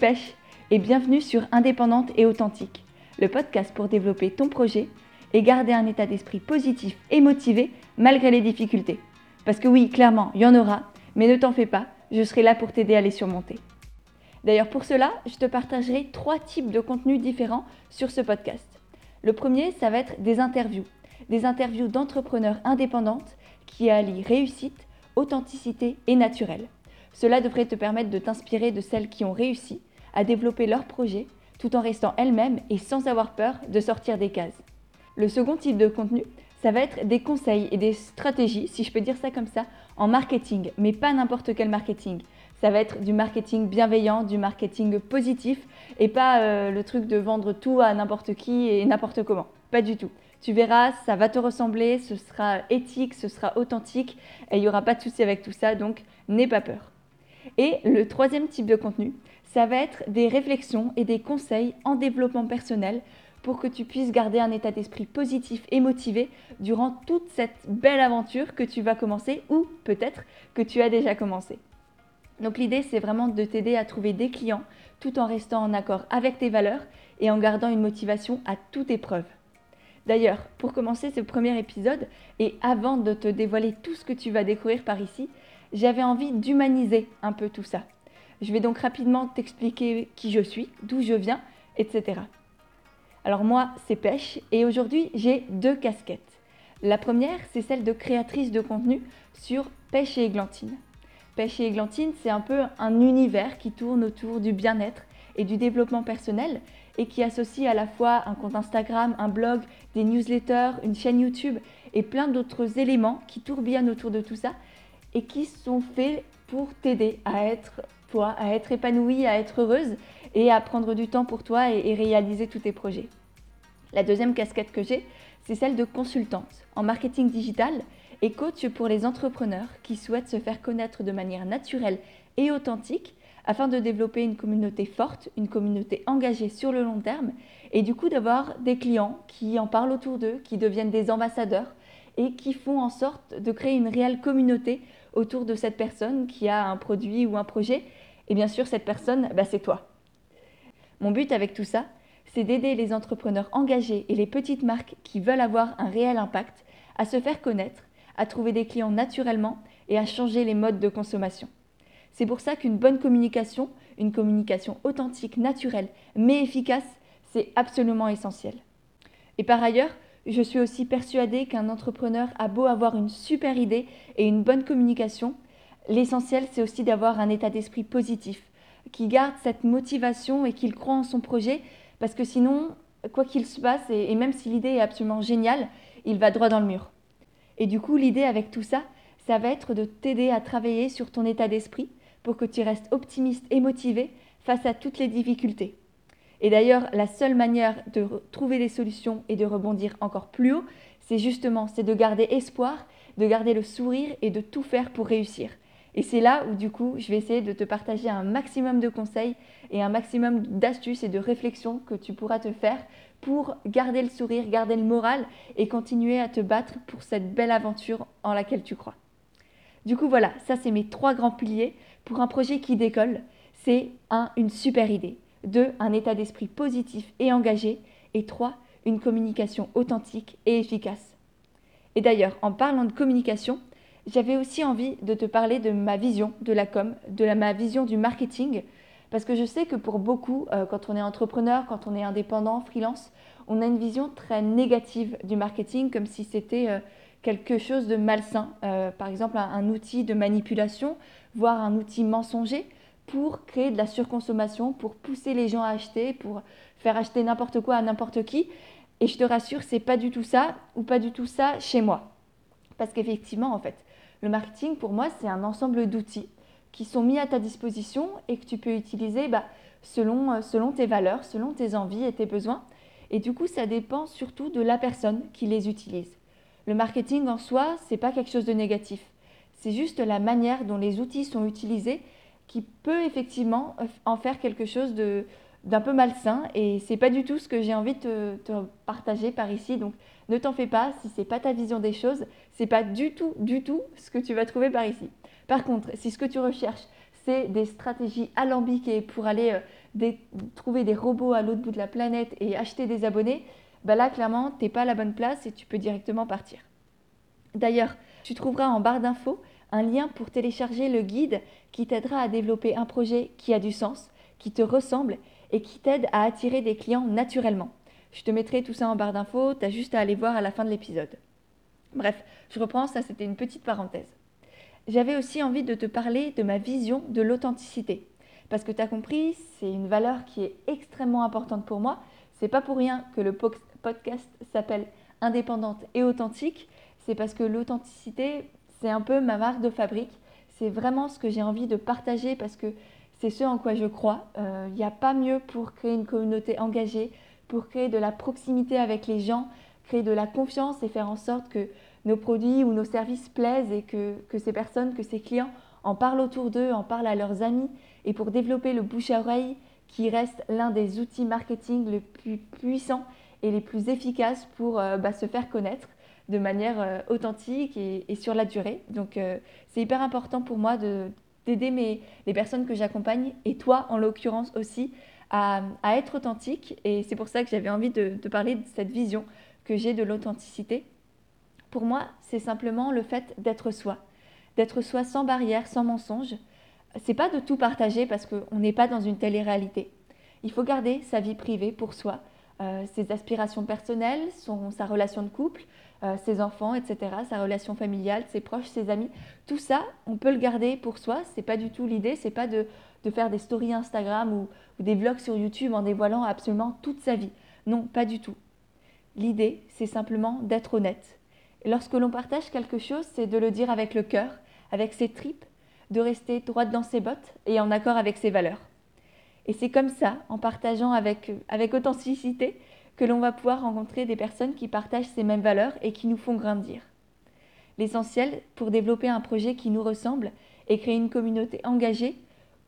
c'est et bienvenue sur Indépendante et Authentique, le podcast pour développer ton projet et garder un état d'esprit positif et motivé malgré les difficultés. Parce que oui, clairement, il y en aura, mais ne t'en fais pas, je serai là pour t'aider à les surmonter. D'ailleurs, pour cela, je te partagerai trois types de contenus différents sur ce podcast. Le premier, ça va être des interviews. Des interviews d'entrepreneurs indépendantes qui allient réussite, authenticité et naturel. Cela devrait te permettre de t'inspirer de celles qui ont réussi à développer leur projet tout en restant elles-mêmes et sans avoir peur de sortir des cases. Le second type de contenu, ça va être des conseils et des stratégies, si je peux dire ça comme ça, en marketing, mais pas n'importe quel marketing. Ça va être du marketing bienveillant, du marketing positif et pas euh, le truc de vendre tout à n'importe qui et n'importe comment. Pas du tout. Tu verras, ça va te ressembler, ce sera éthique, ce sera authentique et il n'y aura pas de souci avec tout ça, donc n'aie pas peur. Et le troisième type de contenu, ça va être des réflexions et des conseils en développement personnel pour que tu puisses garder un état d'esprit positif et motivé durant toute cette belle aventure que tu vas commencer ou peut-être que tu as déjà commencé. Donc l'idée, c'est vraiment de t'aider à trouver des clients tout en restant en accord avec tes valeurs et en gardant une motivation à toute épreuve. D'ailleurs, pour commencer ce premier épisode, et avant de te dévoiler tout ce que tu vas découvrir par ici, j'avais envie d'humaniser un peu tout ça. Je vais donc rapidement t'expliquer qui je suis, d'où je viens, etc. Alors moi, c'est Pêche et aujourd'hui, j'ai deux casquettes. La première, c'est celle de créatrice de contenu sur Pêche et Églantine. Pêche et Églantine, c'est un peu un univers qui tourne autour du bien-être et du développement personnel et qui associe à la fois un compte Instagram, un blog, des newsletters, une chaîne YouTube et plein d'autres éléments qui tourbillonnent autour de tout ça et qui sont faits pour t'aider à être toi, à être épanouie, à être heureuse et à prendre du temps pour toi et, réaliser tous tes projets. La deuxième casquette que j'ai, c'est celle de consultante en marketing digital et coach pour les entrepreneurs qui souhaitent se faire connaître de manière naturelle et authentique afin de développer une communauté forte, une communauté engagée sur le long terme et du coup d'avoir des clients qui en parlent autour d'eux, qui deviennent des ambassadeurs et qui font en sorte de créer une réelle communauté autour de cette personne qui a un produit ou un projet. Et bien sûr, cette personne, bah, c'est toi. Mon but avec tout ça, c'est d'aider les entrepreneurs engagés et les petites marques qui veulent avoir un réel impact à se faire connaître, à trouver des clients naturellement et à changer les modes de consommation. C'est pour ça qu'une bonne communication, une communication authentique, naturelle, mais efficace, c'est absolument essentiel. Et par ailleurs, je suis aussi persuadée qu'un entrepreneur a beau avoir une super idée et une bonne communication, l'essentiel c'est aussi d'avoir un état d'esprit positif, qui garde cette motivation et qu'il croit en son projet, parce que sinon, quoi qu'il se passe, et, même si l'idée est absolument géniale, il va droit dans le mur. Et du coup, l'idée avec tout ça, ça va être de t'aider à travailler sur ton état d'esprit pour que tu restes optimiste et motivé face à toutes les difficultés. Et d'ailleurs, la seule manière de trouver des solutions et de rebondir encore plus haut, c'est justement c'est de garder espoir, de garder le sourire et de tout faire pour réussir. Et c'est là où du coup, je vais essayer de te partager un maximum de conseils et un maximum d'astuces et de réflexions que tu pourras te faire pour garder le sourire, garder le moral et continuer à te battre pour cette belle aventure en laquelle tu crois. Du coup, voilà, ça c'est mes trois grands piliers pour un projet qui décolle. C'est un, une super idée. 2. Un état d'esprit positif et engagé. Et 3. Une communication authentique et efficace. Et d'ailleurs, en parlant de communication, j'avais aussi envie de te parler de ma vision de la com, de ma vision du marketing, parce que je sais que pour beaucoup, euh, quand on est entrepreneur, quand on est indépendant, freelance, on a une vision très négative du marketing, comme si c'était euh, quelque chose de malsain, euh, par exemple un, outil de manipulation, voire un outil mensonger pour créer de la surconsommation, pour pousser les gens à acheter, pour faire acheter n'importe quoi à n'importe qui. Et je te rassure, c'est pas du tout ça ou pas du tout ça chez moi. Parce qu'effectivement, en fait, le marketing pour moi, c'est un ensemble d'outils qui sont mis à ta disposition et que tu peux utiliser bah, selon, euh, selon tes valeurs, selon tes envies et tes besoins. Et du coup, ça dépend surtout de la personne qui les utilise. Le marketing en soi, c'est pas quelque chose de négatif. C'est juste la manière dont les outils sont utilisés qui peut effectivement en faire quelque chose d'un peu malsain. Et c'est pas du tout ce que j'ai envie de te, partager par ici. Donc ne t'en fais pas. Si c'est pas ta vision des choses c'est pas du tout du tout ce que tu vas trouver par ici. Par contre si ce que tu recherches c'est des stratégies alambiquées pour aller euh, trouver des robots à l'autre bout de la planète et acheter des abonnés, bah là, clairement, tu n'es pas à la bonne place et tu peux directement partir. D'ailleurs, tu trouveras en barre d'infos un lien pour télécharger le guide qui t'aidera à développer un projet qui a du sens, qui te ressemble et qui t'aide à attirer des clients naturellement. Je te mettrai tout ça en barre d'infos, tu juste à aller voir à la fin de l'épisode. Bref, je reprends, ça c'était une petite parenthèse. J'avais aussi envie de te parler de ma vision de l'authenticité. Parce que tu as compris, c'est une valeur qui est extrêmement importante pour moi. C'est pas pour rien que le podcast s'appelle Indépendante et authentique. C'est parce que l'authenticité, c'est un peu ma marque de fabrique. C'est vraiment ce que j'ai envie de partager parce que c'est ce en quoi je crois. Il euh, n'y a pas mieux pour créer une communauté engagée, pour créer de la proximité avec les gens, créer de la confiance et faire en sorte que nos produits ou nos services plaisent et que, que ces personnes, que ces clients en parlent autour d'eux, en parlent à leurs amis. Et pour développer le bouche à oreille, qui reste l'un des outils marketing les plus puissants et les plus efficaces pour euh, bah, se faire connaître de manière euh, authentique et, sur la durée. Donc euh, c'est hyper important pour moi d'aider les personnes que j'accompagne et toi en l'occurrence aussi à, être authentique. Et c'est pour ça que j'avais envie de, de, parler de cette vision que j'ai de l'authenticité. Pour moi, c'est simplement le fait d'être soi, d'être soi sans barrière, sans mensonge. C'est pas de tout partager parce qu'on n'est pas dans une télé-réalité. Il faut garder sa vie privée pour soi, euh, ses aspirations personnelles, son, sa relation de couple, euh, ses enfants, etc., sa relation familiale, ses proches, ses amis. Tout ça, on peut le garder pour soi. C'est pas du tout l'idée. C'est pas de, de, faire des stories Instagram ou, des vlogs sur YouTube en dévoilant absolument toute sa vie. Non, pas du tout. L'idée, c'est simplement d'être honnête. Et lorsque l'on partage quelque chose, c'est de le dire avec le cœur, avec ses tripes, de rester droite dans ses bottes et en accord avec ses valeurs. Et c'est comme ça, en partageant avec, avec authenticité, que l'on va pouvoir rencontrer des personnes qui partagent ces mêmes valeurs et qui nous font grandir. L'essentiel pour développer un projet qui nous ressemble et créer une communauté engagée,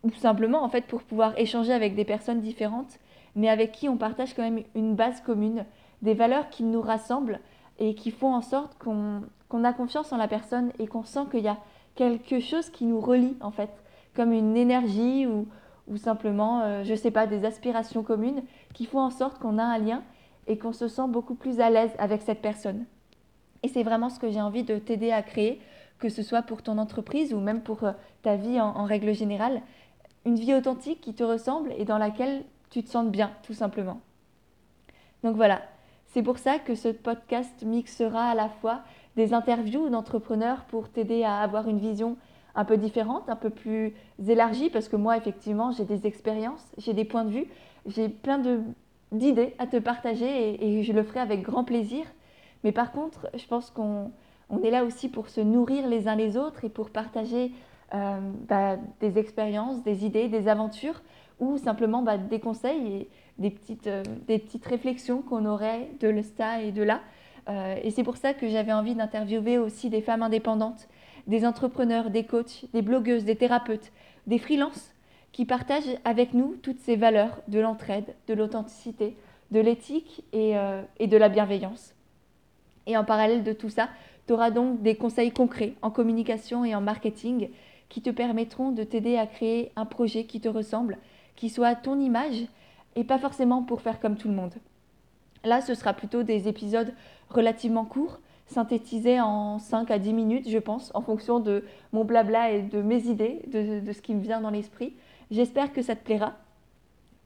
ou simplement en fait pour pouvoir échanger avec des personnes différentes, mais avec qui on partage quand même une base commune, des valeurs qui nous rassemblent et qui font en sorte qu'on a confiance en la personne et qu'on sent qu'il y a quelque chose qui nous relie en fait, comme une énergie ou, ou simplement, euh, je ne sais pas, des aspirations communes qui font en sorte qu'on a un lien et qu'on se sent beaucoup plus à l'aise avec cette personne. Et c'est vraiment ce que j'ai envie de t'aider à créer, que ce soit pour ton entreprise ou même pour euh, ta vie en, règle générale. Une vie authentique qui te ressemble et dans laquelle tu te sens bien, tout simplement. Donc voilà, c'est pour ça que ce podcast mixera à la fois des interviews d'entrepreneurs pour t'aider à avoir une vision un peu différente, un peu plus élargie, parce que moi, effectivement, j'ai des expériences, j'ai des points de vue, j'ai plein d'idées à te partager et, je le ferai avec grand plaisir. Mais par contre, je pense qu'on est là aussi pour se nourrir les uns les autres et pour partager euh, bah, des expériences, des idées, des aventures ou simplement bah, des conseils et des petites, euh, des petites réflexions qu'on aurait de l'ESTA et de là. Euh, et c'est pour ça que j'avais envie d'interviewer aussi des femmes indépendantes des entrepreneurs, des coachs, des blogueuses, des thérapeutes, des freelances qui partagent avec nous toutes ces valeurs de l'entraide, de l'authenticité, de l'éthique et, euh, de la bienveillance. Et en parallèle de tout ça, tu auras donc des conseils concrets en communication et en marketing qui te permettront de t'aider à créer un projet qui te ressemble, qui soit à ton image et pas forcément pour faire comme tout le monde. Là, ce sera plutôt des épisodes relativement courts synthétisé en 5 à 10 minutes, je pense, en fonction de mon blabla et de mes idées, de, ce qui me vient dans l'esprit. J'espère que ça te plaira.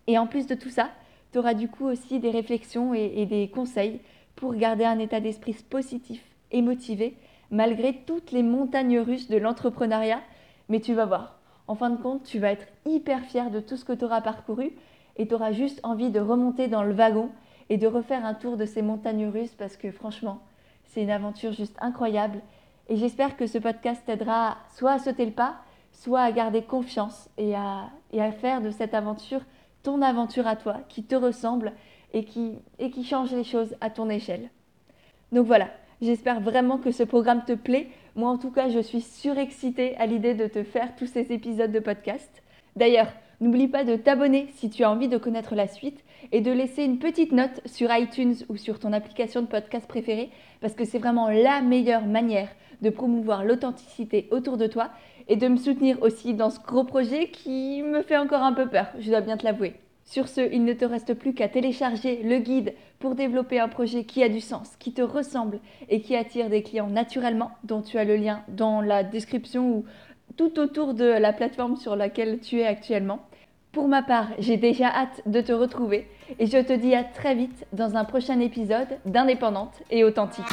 Et en plus de tout ça, tu auras du coup aussi des réflexions et, des conseils pour garder un état d'esprit positif et motivé, malgré toutes les montagnes russes de l'entrepreneuriat. Mais tu vas voir, en fin de compte, tu vas être hyper fier de tout ce que tu auras parcouru et tu auras juste envie de remonter dans le wagon et de refaire un tour de ces montagnes russes parce que franchement, c'est une aventure juste incroyable. Et j'espère que ce podcast t'aidera soit à sauter le pas, soit à garder confiance et à, et à faire de cette aventure ton aventure à toi, qui te ressemble et qui, et qui change les choses à ton échelle. Donc voilà, j'espère vraiment que ce programme te plaît. Moi en tout cas, je suis surexcitée à l'idée de te faire tous ces épisodes de podcast. D'ailleurs, N'oublie pas de t'abonner si tu as envie de connaître la suite et de laisser une petite note sur iTunes ou sur ton application de podcast préférée parce que c'est vraiment la meilleure manière de promouvoir l'authenticité autour de toi et de me soutenir aussi dans ce gros projet qui me fait encore un peu peur, je dois bien te l'avouer. Sur ce, il ne te reste plus qu'à télécharger le guide pour développer un projet qui a du sens, qui te ressemble et qui attire des clients naturellement, dont tu as le lien dans la description ou tout autour de la plateforme sur laquelle tu es actuellement. Pour ma part, j'ai déjà hâte de te retrouver et je te dis à très vite dans un prochain épisode d'Indépendante et authentique.